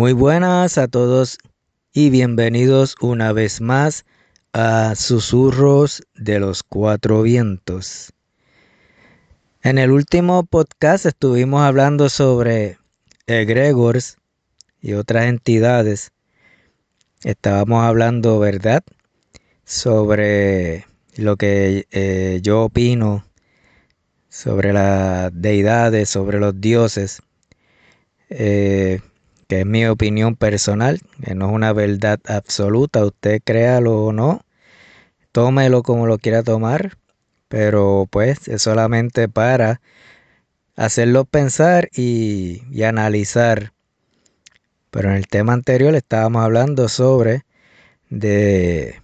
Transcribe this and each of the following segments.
Muy buenas a todos y bienvenidos una vez más a Susurros de los Cuatro Vientos. En el último podcast estuvimos hablando sobre egregores y otras entidades. Estábamos hablando, ¿verdad? Sobre lo que eh, yo opino sobre las deidades, sobre los dioses. Eh, que es mi opinión personal, que no es una verdad absoluta, usted créalo o no, tómelo como lo quiera tomar, pero pues es solamente para hacerlo pensar y, analizar. Pero en el tema anterior estábamos hablando sobre de,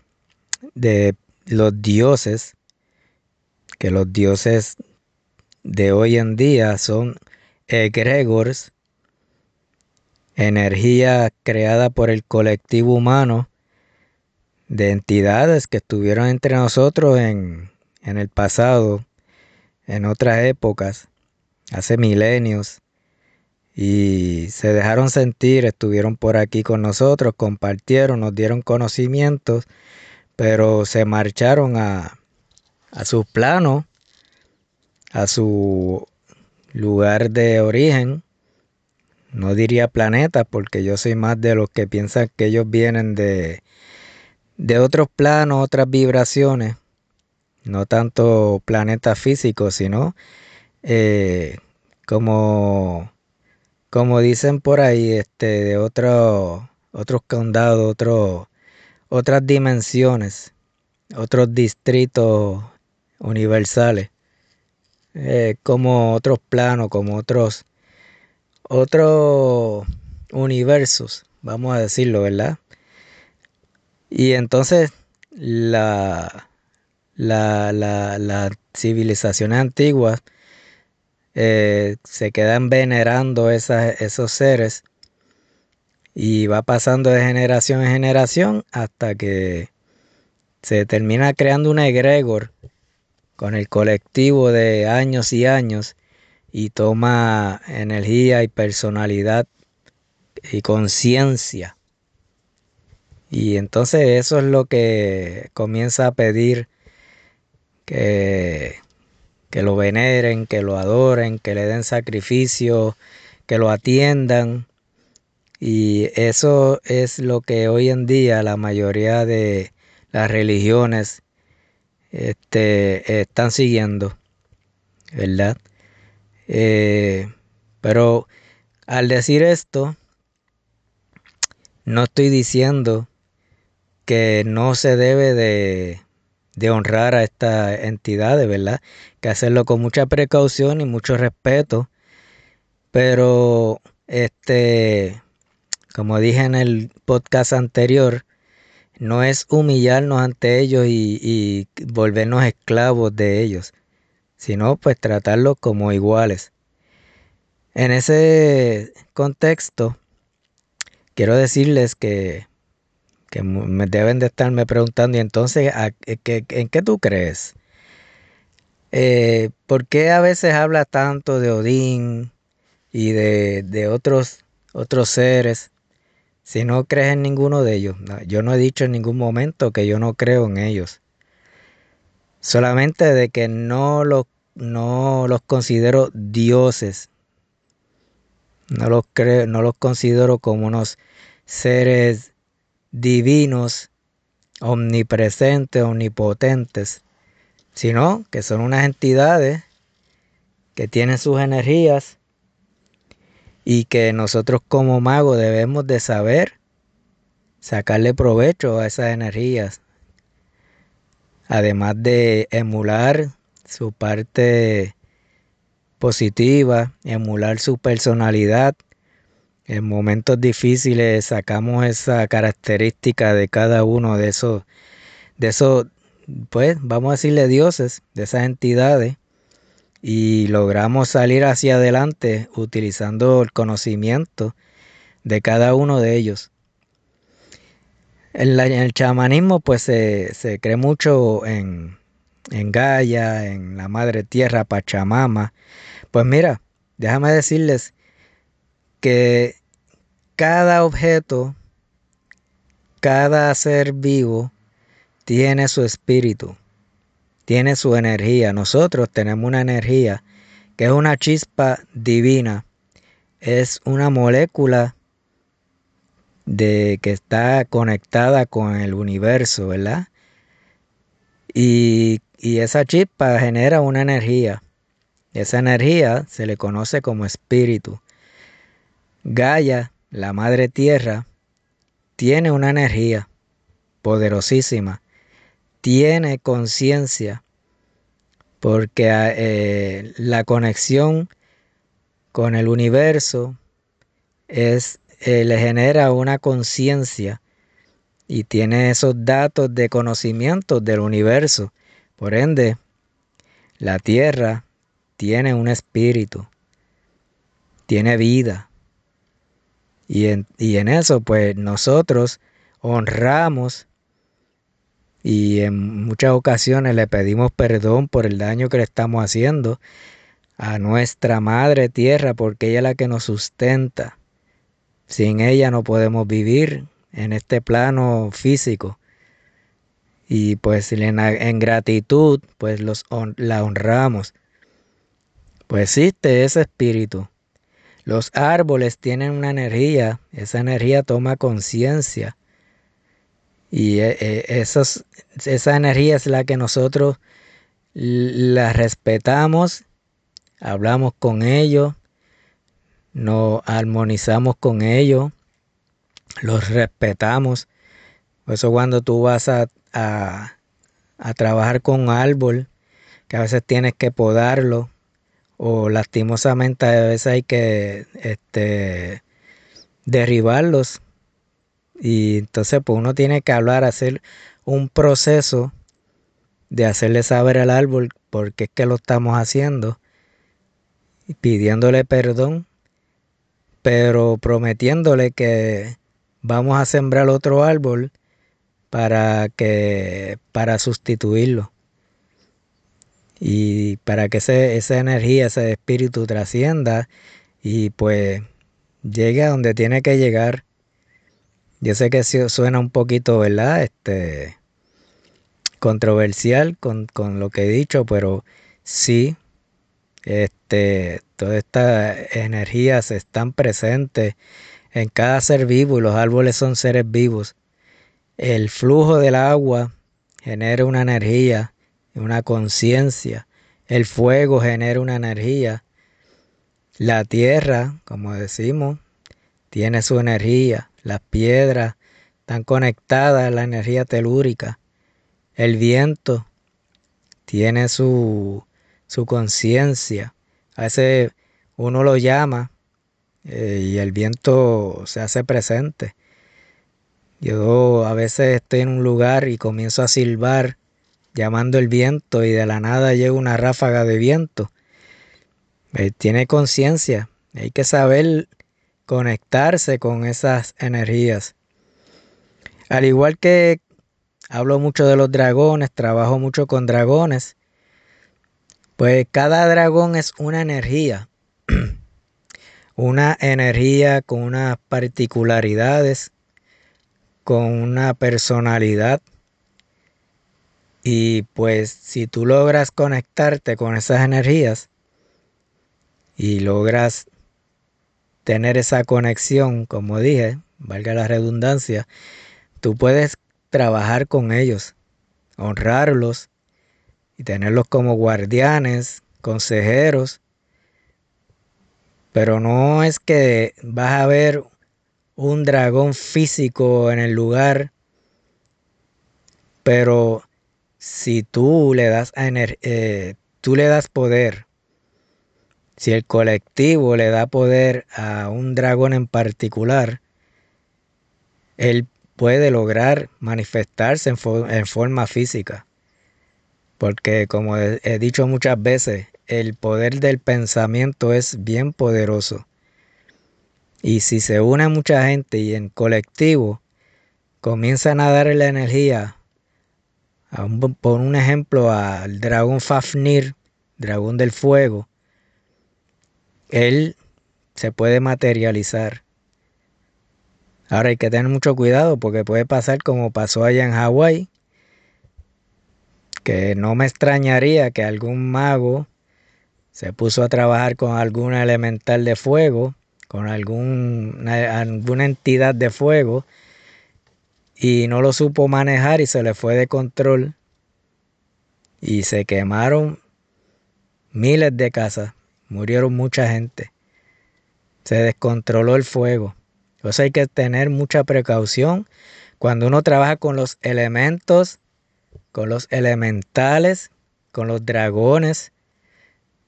de los dioses, que los dioses de hoy en día son egregores, energía creada por el colectivo humano de entidades que estuvieron entre nosotros en, en el pasado, en otras épocas, hace milenios, y se dejaron sentir, estuvieron por aquí con nosotros, compartieron, nos dieron conocimientos, pero se marcharon a, a sus planos, a su lugar de origen, no diría planeta porque yo soy más de los que piensan que ellos vienen de, de otros planos, otras vibraciones, no tanto planetas físicos, sino eh, como, como dicen por ahí, este, de otro, otros condados, otros, otras dimensiones, otros distritos universales, eh, como otros planos, como otros otros universos, vamos a decirlo, ¿verdad? Y entonces la, la, la, las civilizaciones antiguas eh, se quedan venerando esos seres y va pasando de generación en generación hasta que se termina creando un egregor con el colectivo de años y años y toma energía y personalidad y conciencia. Y entonces eso es lo que comienza a pedir que, que lo veneren, que lo adoren, que le den sacrificio, que lo atiendan. Y eso es lo que hoy en día la mayoría de las religiones este, están siguiendo, ¿verdad? Eh, pero al decir esto, no estoy diciendo que no se debe de, de honrar a esta entidad, ¿verdad? Que hacerlo con mucha precaución y mucho respeto. Pero, este, como dije en el podcast anterior, no es humillarnos ante ellos y, y volvernos esclavos de ellos sino pues tratarlos como iguales. En ese contexto, quiero decirles que, que deben de estarme preguntando, y entonces, ¿en qué tú crees? Eh, ¿Por qué a veces habla tanto de Odín y de, de otros, otros seres si no crees en ninguno de ellos? yo no he dicho en ningún momento que yo no creo en ellos. Solamente de que no los, no los considero dioses. No los, creo, no los considero como unos seres divinos, omnipresentes, omnipotentes, sino que son unas entidades que tienen sus energías y que nosotros como magos debemos de saber sacarle provecho a esas energías, además de emular su parte positiva, emular su personalidad. En momentos difíciles sacamos esa característica de cada uno de esos, de esos, pues vamos a decirle dioses, de esas entidades, y logramos salir hacia adelante utilizando el conocimiento de cada uno de ellos. En, el chamanismo pues se, se cree mucho en, en Gaia, en la Madre Tierra, Pachamama. Pues mira, déjame decirles que cada objeto, cada ser vivo tiene su espíritu, tiene su energía. Nosotros tenemos una energía que es una chispa divina, es una molécula de que está conectada con el universo, ¿verdad? Y, y esa chispa genera una energía. Esa energía se le conoce como espíritu. Gaia, la madre tierra, tiene una energía poderosísima, tiene conciencia, porque eh, la conexión con el universo es, eh, le genera una conciencia y tiene esos datos de conocimiento del universo. Por ende, la tierra tiene un espíritu, tiene vida. Y en, eso, pues nosotros honramos y en muchas ocasiones le pedimos perdón por el daño que le estamos haciendo a nuestra madre tierra porque ella es la que nos sustenta. Sin ella no podemos vivir en este plano físico. Y pues en, en gratitud, pues los, la honramos. Pues existe ese espíritu. Los árboles tienen una energía, esa energía toma conciencia. Y eh, eh, esa energía es la que nosotros la respetamos, hablamos con ellos, nos armonizamos con ellos, los respetamos. Por eso cuando tú vas a, a, a trabajar con árbol, que a veces tienes que podarlo, o lastimosamente a veces hay que este, derribarlos. Y entonces pues uno tiene que hablar, hacer un proceso de hacerle saber al árbol por qué es que lo estamos haciendo, pidiéndole perdón, pero prometiéndole que vamos a sembrar otro árbol para que para sustituirlo y para que esa energía, ese espíritu trascienda y pues llegue a donde tiene que llegar. Yo sé que suena un poquito, ¿verdad? Este controversial con, con lo que he dicho, pero sí, este, todas estas energías están presentes en cada ser vivo y los árboles son seres vivos. El flujo del agua genera una energía una conciencia. El fuego genera una energía. La tierra, como decimos, tiene su energía. Las piedras están conectadas a la energía telúrica. El viento tiene su, su conciencia. A veces uno lo llama eh, y el viento se hace presente. Yo a veces estoy en un lugar y comienzo a silbar llamando el viento y de la nada llega una ráfaga de viento. Eh, tiene conciencia, hay que saber conectarse con esas energías. Al igual que hablo mucho de los dragones, trabajo mucho con dragones, pues cada dragón es una energía, una energía con unas particularidades, con una personalidad y pues si tú logras conectarte con esas energías y logras tener esa conexión, como dije, valga la redundancia, tú puedes trabajar con ellos, honrarlos y tenerlos como guardianes, consejeros. Pero no es que vas a ver un dragón físico en el lugar, pero si tú le das, eh, tú le das poder, si el colectivo le da poder a un dragón en particular, él puede lograr manifestarse en, forma física. Porque como he dicho muchas veces, el poder del pensamiento es bien poderoso. Y si se une mucha gente y en colectivo comienzan a dar la energía por un ejemplo, al dragón Fafnir, dragón del fuego, él se puede materializar. Ahora hay que tener mucho cuidado porque puede pasar como pasó allá en Hawái, que no me extrañaría que algún mago se puso a trabajar con algún elemental de fuego, con algún, alguna entidad de fuego, y no lo supo manejar y se le fue de control y se quemaron miles de casas, murieron mucha gente, se descontroló el fuego. Entonces hay que tener mucha precaución cuando uno trabaja con los elementos, con los elementales, con los dragones,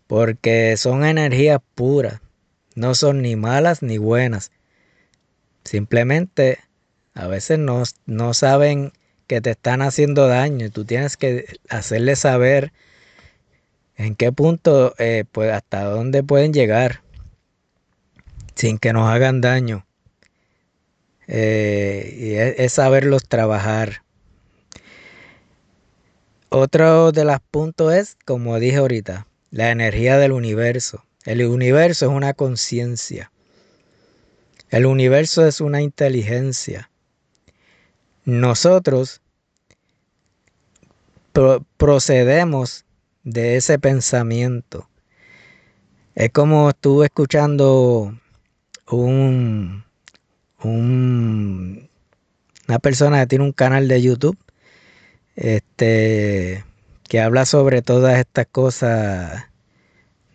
porque son energías puras, no son ni malas ni buenas. Simplemente a veces no, no saben que te están haciendo daño y tú tienes que hacerle saber en qué punto, eh, pues hasta dónde pueden llegar sin que nos hagan daño. Eh, y es, saberlos trabajar. Otro de los puntos es, como dije ahorita, la energía del universo. El universo es una conciencia. El universo es una inteligencia. Nosotros procedemos de ese pensamiento. Es como estuve escuchando un, un, una persona que tiene un canal de YouTube este, que habla sobre todas estas cosas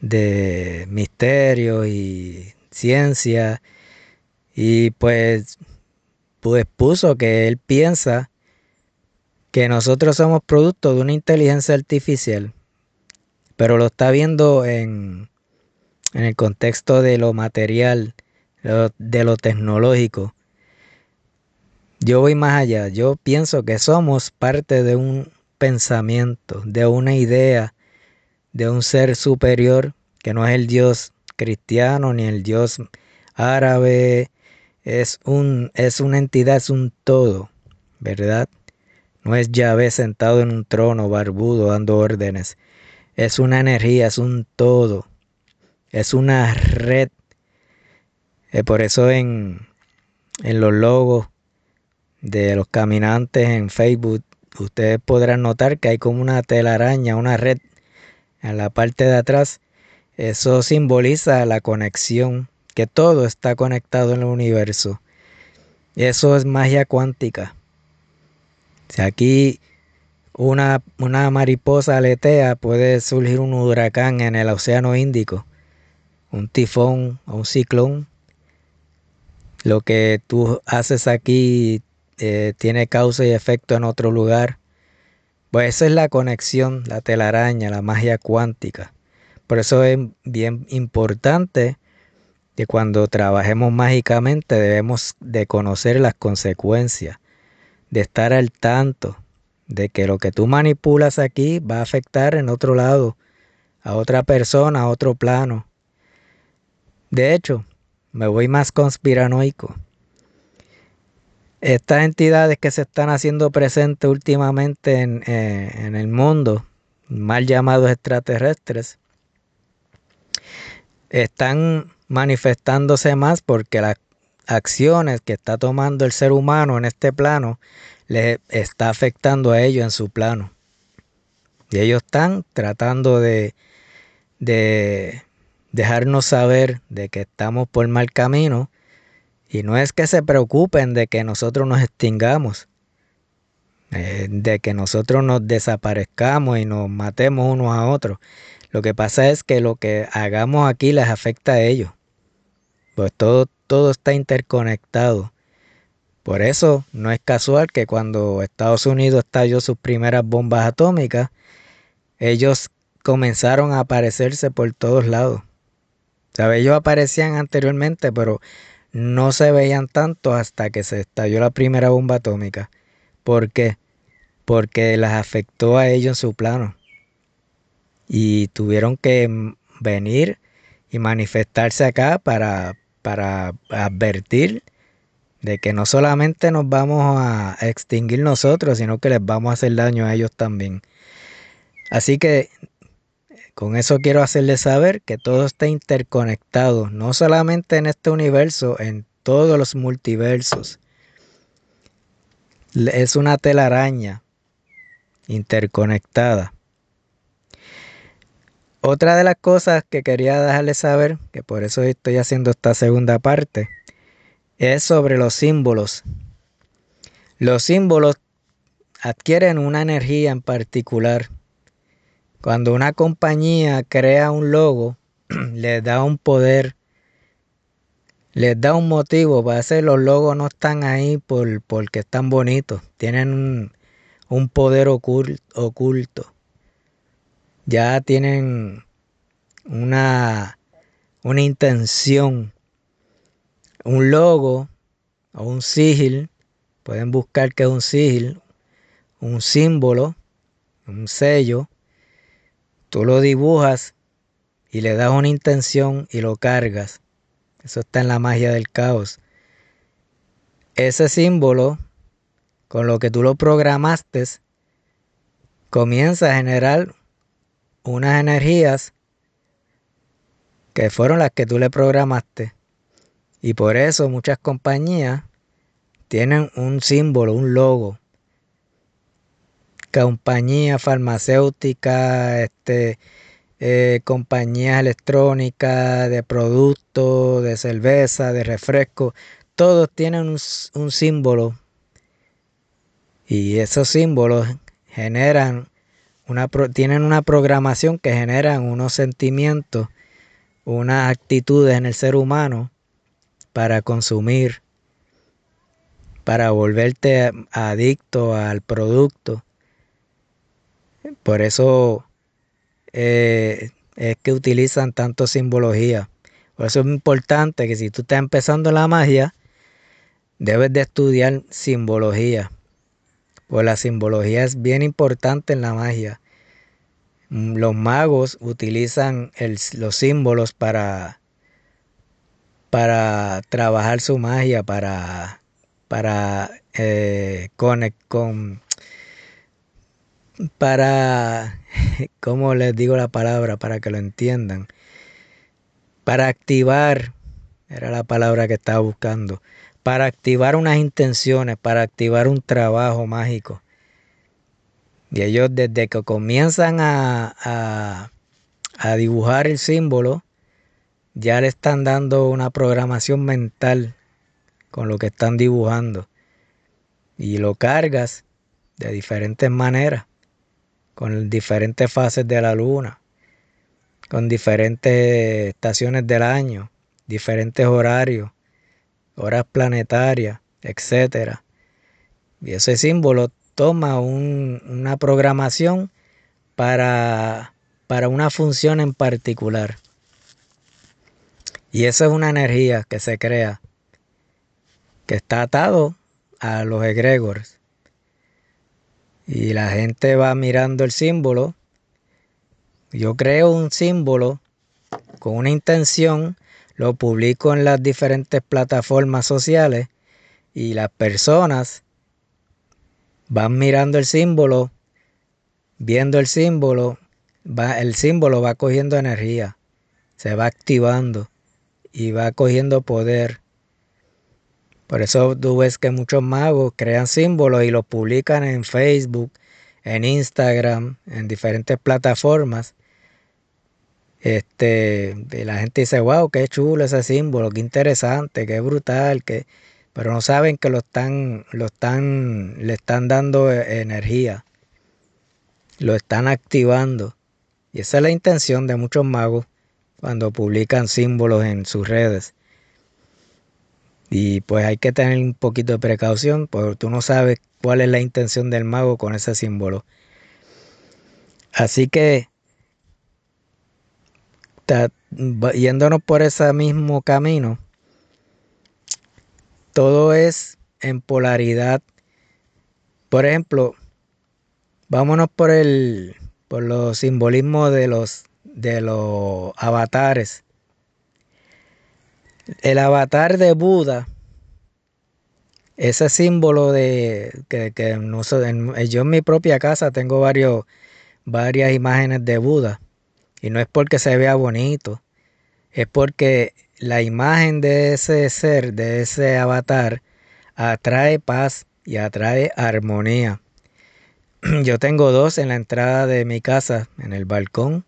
de misterio y ciencia. Y pues, pues puso que él piensa que nosotros somos producto de una inteligencia artificial, pero lo está viendo en, en el contexto de lo material, de lo tecnológico. Yo voy más allá, yo pienso que somos parte de un pensamiento, de una idea, de un ser superior que no es el Dios cristiano ni el Dios árabe, es, un, es una entidad, es un todo, ¿verdad? No es Yahvé sentado en un trono barbudo dando órdenes. Es una energía, es un todo. Es una red eh, por eso en, en los logos de los caminantes en Facebook, ustedes podrán notar que hay como una telaraña, una red en la parte de atrás. Eso simboliza la conexión, que todo está conectado en el universo. Eso es magia cuántica. Si aquí una, una mariposa aletea, puede surgir un huracán en el Océano Índico, un tifón o un ciclón lo que tú haces aquí eh, tiene causa y efecto en otro lugar. Pues esa es la conexión, la telaraña, la magia cuántica. Por eso es bien importante que cuando trabajemos mágicamente debemos de conocer las consecuencias, de estar al tanto de que lo que tú manipulas aquí va a afectar en otro lado, a otra persona, a otro plano. De hecho, me voy más conspiranoico. Estas entidades que se están haciendo presentes últimamente en, eh, en el mundo, mal llamados extraterrestres, están manifestándose más porque las acciones que está tomando el ser humano en este plano le está afectando a ellos en su plano. Y ellos están tratando de, de dejarnos saber de que estamos por mal camino y no es que se preocupen de que nosotros nos extingamos, eh, de que nosotros nos desaparezcamos y nos matemos unos a otros. Lo que pasa es que lo que hagamos aquí les afecta a ellos. Pues todo, todo está interconectado. Por eso no es casual que cuando Estados Unidos estalló sus primeras bombas atómicas, ellos comenzaron a aparecerse por todos lados. Ellos aparecían anteriormente, pero no se veían tanto hasta que se estalló la primera bomba atómica. ¿Por qué? Porque las afectó a ellos en su plano. Y tuvieron que venir y manifestarse acá para, para advertir de que no solamente nos vamos a extinguir nosotros, sino que les vamos a hacer daño a ellos también. Así que con eso quiero hacerles saber que todo está interconectado, no solamente en este universo, en todos los multiversos. Es una telaraña interconectada. Otra de las cosas que quería dejarles saber, que por eso estoy haciendo esta segunda parte, es sobre los símbolos. Los símbolos adquieren una energía en particular. Cuando una compañía crea un logo, les da un poder, les da un motivo. Para hacer los logos no están ahí por, porque están bonitos, tienen un, poder oculto, Ya tienen una, una intención. Un logo o un sigil, pueden buscar que es un sigil, un símbolo, un sello, tú lo dibujas y le das una intención y lo cargas. Eso está en la magia del caos. Ese símbolo, con lo que tú lo programaste, comienza a generar unas energías que fueron las que tú le programaste. Y por eso muchas compañías tienen un símbolo, un logo. Compañías farmacéuticas, este, eh, compañías electrónicas, de productos, de cerveza, de refresco, todos tienen un, un símbolo. Y esos símbolos generan una, tienen una programación que generan unos sentimientos, unas actitudes en el ser humano para consumir, para volverte adicto al producto. Por eso eh, es que utilizan tanto simbología. Por eso es importante que si tú estás empezando la magia, debes de estudiar simbología. Pues la simbología es bien importante en la magia. Los magos utilizan los símbolos para para trabajar su magia, para, para eh, con, para, ¿cómo les digo la palabra? Para que lo entiendan. Para activar, era la palabra que estaba buscando, para activar unas intenciones, para activar un trabajo mágico. Y ellos desde que comienzan a, a, a dibujar el símbolo, ya le están dando una programación mental con lo que están dibujando. Y lo cargas de diferentes maneras, con diferentes fases de la luna, con diferentes estaciones del año, diferentes horarios, horas planetarias, etc. Y ese símbolo toma una programación para, para una función en particular. Y esa es una energía que se crea, que está atado a los egregores. Y la gente va mirando el símbolo. Yo creo un símbolo con una intención, lo publico en las diferentes plataformas sociales y las personas van mirando el símbolo, viendo el símbolo, va, el símbolo va cogiendo energía, se va activando y va cogiendo poder. Por eso tú ves que muchos magos crean símbolos y los publican en Facebook, en Instagram, en diferentes plataformas. Este, y la gente dice, wow, qué chulo ese símbolo, qué interesante, qué brutal, que, pero no saben que lo están, lo están, le están dando e, energía, lo están activando. Y esa es la intención de muchos magos cuando publican símbolos en sus redes. Y pues hay que tener un poquito de precaución porque tú no sabes cuál es la intención del mago con ese símbolo. Así que yéndonos por ese mismo camino, todo es en polaridad. Por ejemplo, vámonos por el por los simbolismos de los de los avatares. El avatar de Buda, ese símbolo de que, que yo en mi propia casa tengo varios, varias imágenes de Buda. Y no es porque se vea bonito, es porque la imagen de ese ser, de ese avatar, atrae paz y atrae armonía. Yo tengo dos en la entrada de mi casa, en el balcón,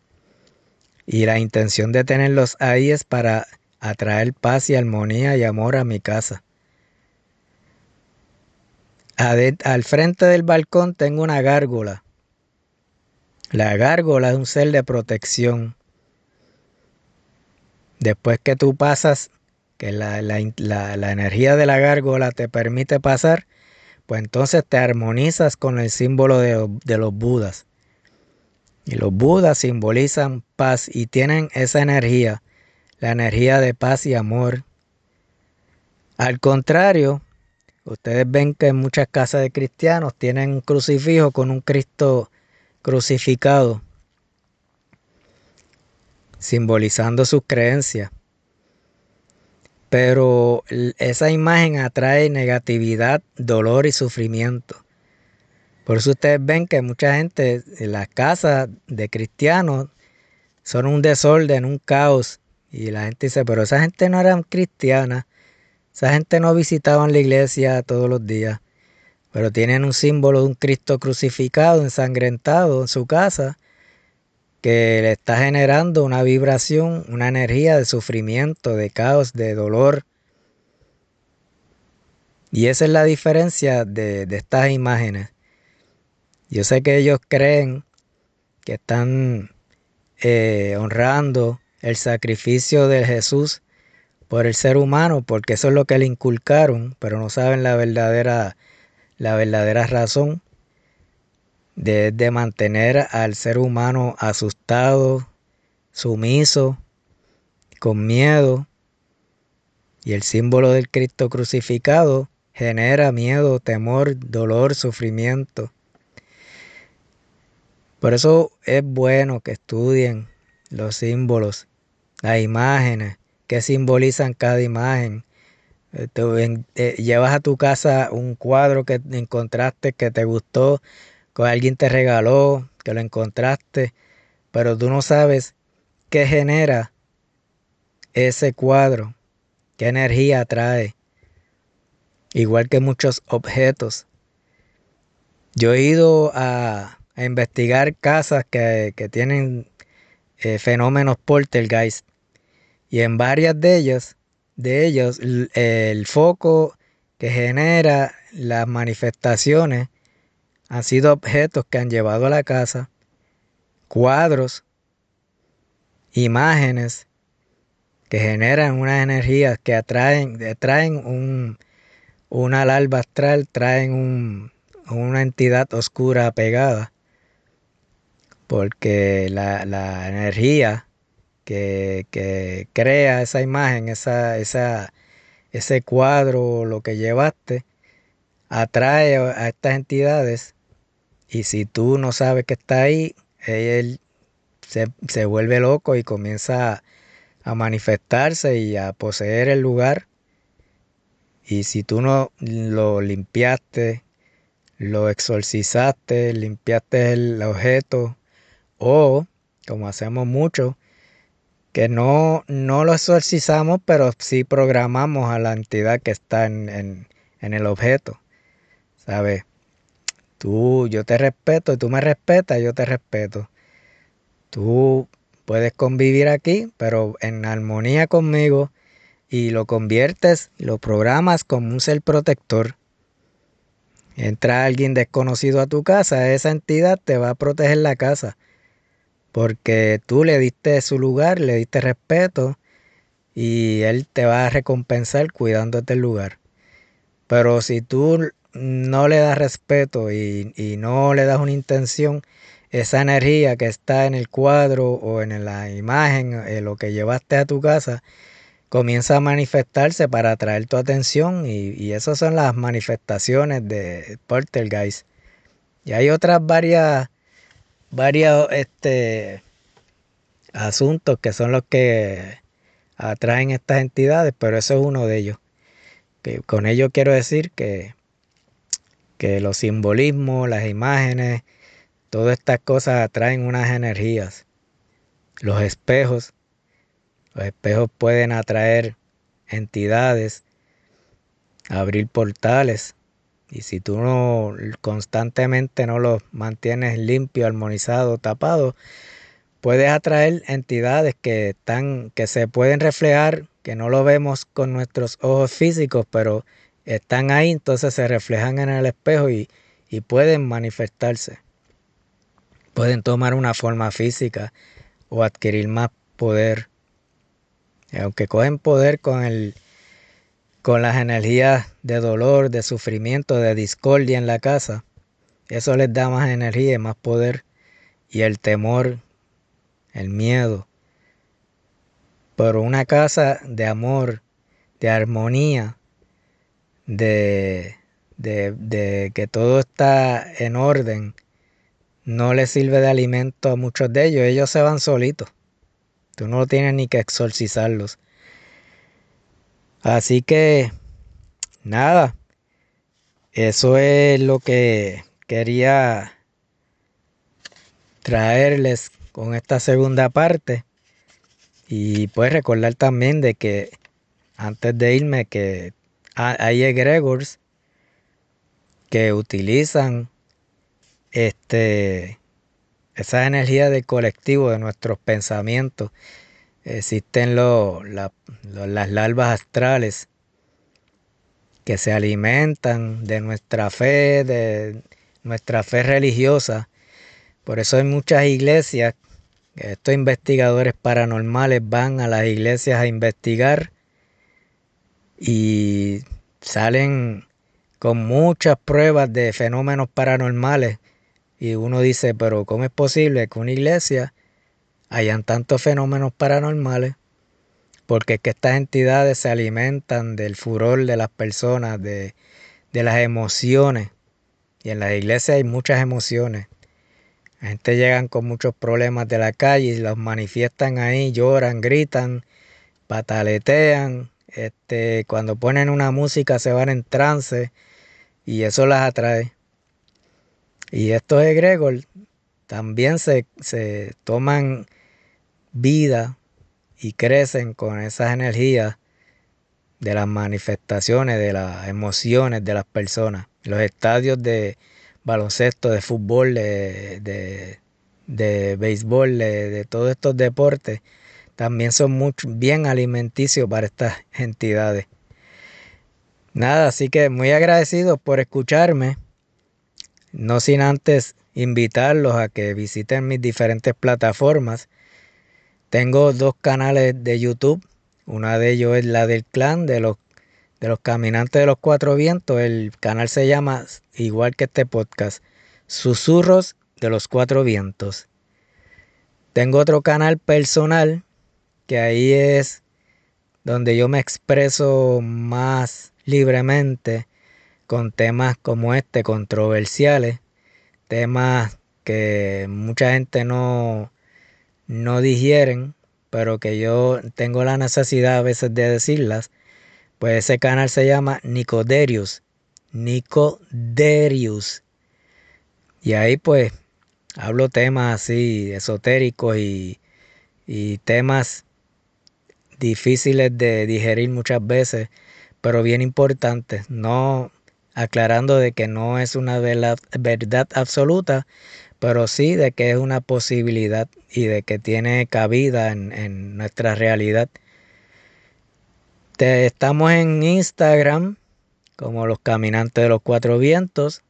y la intención de tenerlos ahí es para atraer paz y armonía y amor a mi casa. Al frente del balcón tengo una gárgola. La gárgola es un ser de protección. Después que tú pasas, que la, energía de la gárgola te permite pasar, pues entonces te armonizas con el símbolo de, de los budas. Y los budas simbolizan paz y tienen esa energía, la energía de paz y amor. Al contrario, ustedes ven que en muchas casas de cristianos tienen un crucifijo con un Cristo crucificado simbolizando sus creencias. Pero esa imagen atrae negatividad, dolor y sufrimiento. Por eso ustedes ven que mucha gente en las casas de cristianos son un desorden, un caos. Y la gente dice, pero esa gente no era cristiana. Esa gente no visitaba la iglesia todos los días. Pero tienen un símbolo de un Cristo crucificado, ensangrentado en su casa que le está generando una vibración, una energía de sufrimiento, de caos, de dolor. Y esa es la diferencia de, estas imágenes. Yo sé que ellos creen que están eh, honrando el sacrificio de Jesús por el ser humano, porque eso es lo que le inculcaron, pero no saben la verdadera, la verdadera razón de, mantener al ser humano asustado, sumiso, con miedo. Y el símbolo del Cristo crucificado genera miedo, temor, dolor, sufrimiento. Por eso es bueno que estudien los símbolos, las imágenes, que simbolizan cada imagen. Eh, eh, llevas a tu casa un cuadro que encontraste que te gustó, que alguien te regaló, que lo encontraste, pero tú no sabes qué genera ese cuadro, qué energía trae, igual que muchos objetos. Yo he ido a, investigar casas que, tienen eh, fenómenos poltergeist y en varias de ellas, de ellos, el foco que genera las manifestaciones han sido objetos que han llevado a la casa, cuadros, imágenes que generan unas energías que atraen, traen un, una larva astral, traen una entidad oscura pegada. Porque la, energía que, que, crea esa imagen, esa, esa, ese cuadro, lo que llevaste, atrae a estas entidades y si tú no sabes que está ahí, él se, vuelve loco y comienza a, manifestarse y a poseer el lugar. Y si tú no lo limpiaste, lo exorcizaste, limpiaste el objeto, o como hacemos mucho, que no, no lo exorcizamos, pero sí programamos a la entidad que está en, en, en el objeto. ¿Sabes? Tú, yo te respeto tú me respetas, yo te respeto. Tú puedes convivir aquí, pero en armonía conmigo y lo conviertes lo programas como un ser protector. Entra alguien desconocido a tu casa, esa entidad te va a proteger la casa. Porque tú le diste su lugar, le diste respeto y él te va a recompensar cuidándote el lugar. Pero si tú no le das respeto y, no le das una intención, esa energía que está en el cuadro o en la imagen, eh, lo que llevaste a tu casa, comienza a manifestarse para atraer tu atención y, y esas son las manifestaciones de Poltergeist. Y hay otras varias, varios este, asuntos que son los que atraen estas entidades, pero eso es uno de ellos. Que con ello quiero decir que que los simbolismos, las imágenes, todas estas cosas atraen unas energías. Los espejos, Los espejos pueden atraer entidades, abrir portales. Y si tú no constantemente no los mantienes limpio, armonizado, tapado, puedes atraer entidades que están, que se pueden reflejar, que no lo vemos con nuestros ojos físicos, pero están ahí, entonces se reflejan en el espejo y, y pueden manifestarse. Pueden tomar una forma física o adquirir más poder. Aunque cogen poder con el con las energías de dolor, de sufrimiento, de discordia en la casa, eso les da más energía y más poder. Y el temor, el miedo. Pero una casa de amor, de armonía, de, de, que todo está en orden, no les sirve de alimento a muchos de ellos. Ellos se van solitos. Tú no tienes ni que exorcizarlos. Así que, nada, eso es lo que quería traerles con esta segunda parte. Y pues recordar también de que antes de irme que hay egregores que utilizan este esa energía del colectivo de nuestros pensamientos Existen las larvas astrales que se alimentan de nuestra fe, de nuestra fe religiosa. Por eso hay muchas iglesias, estos investigadores paranormales van a las iglesias a investigar y salen con muchas pruebas de fenómenos paranormales. Y uno dice, pero ¿cómo es posible que una iglesia hayan tantos fenómenos paranormales, porque es que estas entidades se alimentan del furor de las personas, de, de las emociones. Y en las iglesias hay muchas emociones. La gente llegan con muchos problemas de la calle y los manifiestan ahí, lloran, gritan, pataletean. Este, cuando ponen una música se van en trance y eso las atrae. Y estos egregores también se, se toman vida y crecen con esas energías de las manifestaciones, de las emociones de las personas. Los estadios de baloncesto, de fútbol, de, de, béisbol, de, todos estos deportes, también son mucho, bien alimenticios para estas entidades. Nada, así que muy agradecido por escucharme. No sin antes invitarlos a que visiten mis diferentes plataformas tengo dos canales de YouTube. Una de ellos es la del clan de los, de los caminantes de los cuatro vientos. El canal se llama, igual que este podcast, Susurros de los cuatro vientos. Tengo otro canal personal que ahí es donde yo me expreso más libremente con temas como este, controversiales, temas que mucha gente no, no digieren, pero que yo tengo la necesidad a veces de decirlas, pues ese canal se llama Nicoderius. Nicoderius. Y ahí pues hablo temas así esotéricos y, y temas difíciles de digerir muchas veces, pero bien importantes. No aclarando de que no es una verdad absoluta, pero sí de que es una posibilidad y de que tiene cabida en, nuestra realidad. estamos en Instagram como los caminantes de los cuatro vientos.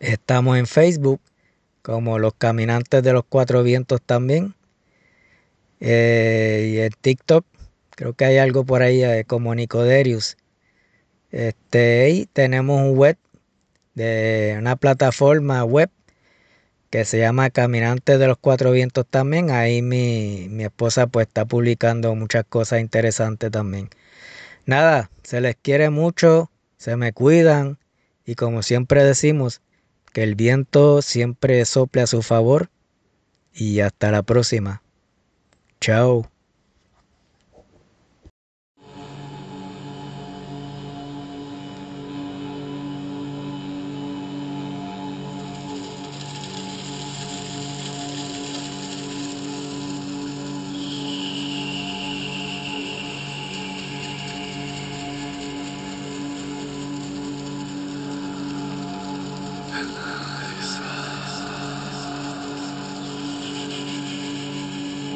Estamos en Facebook como los caminantes de los cuatro vientos también. Eh, y en TikTok creo que hay algo por ahí eh, como Nicoderius. Este, y tenemos un web de una plataforma web que se llama Caminante de los Cuatro Vientos también. Ahí mi, mi esposa pues está publicando muchas cosas interesantes también. Nada, se les quiere mucho, se me cuidan y como siempre decimos, que el viento siempre sople a su favor y hasta la próxima. Chao.